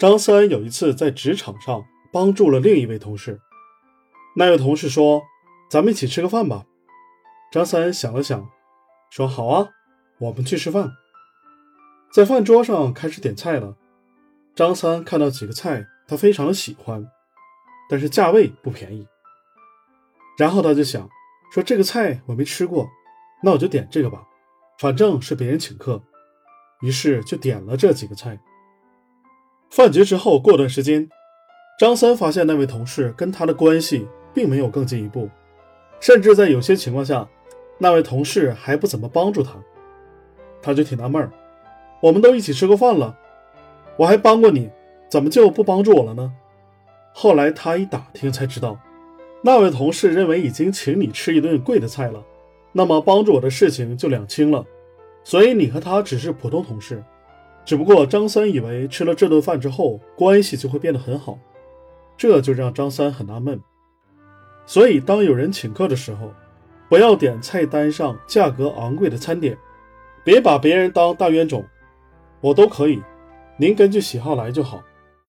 张三有一次在职场上帮助了另一位同事，那位同事说：“咱们一起吃个饭吧。”张三想了想，说：“好啊，我们去吃饭。”在饭桌上开始点菜了。张三看到几个菜，他非常的喜欢，但是价位不便宜。然后他就想说：“这个菜我没吃过，那我就点这个吧，反正是别人请客。”于是就点了这几个菜。饭局之后，过段时间，张三发现那位同事跟他的关系并没有更进一步，甚至在有些情况下，那位同事还不怎么帮助他，他就挺纳闷儿。我们都一起吃过饭了，我还帮过你，怎么就不帮助我了呢？后来他一打听才知道，那位同事认为已经请你吃一顿贵的菜了，那么帮助我的事情就两清了，所以你和他只是普通同事。只不过张三以为吃了这顿饭之后关系就会变得很好，这就让张三很纳闷。所以当有人请客的时候，不要点菜单上价格昂贵的餐点，别把别人当大冤种。我都可以，您根据喜好来就好。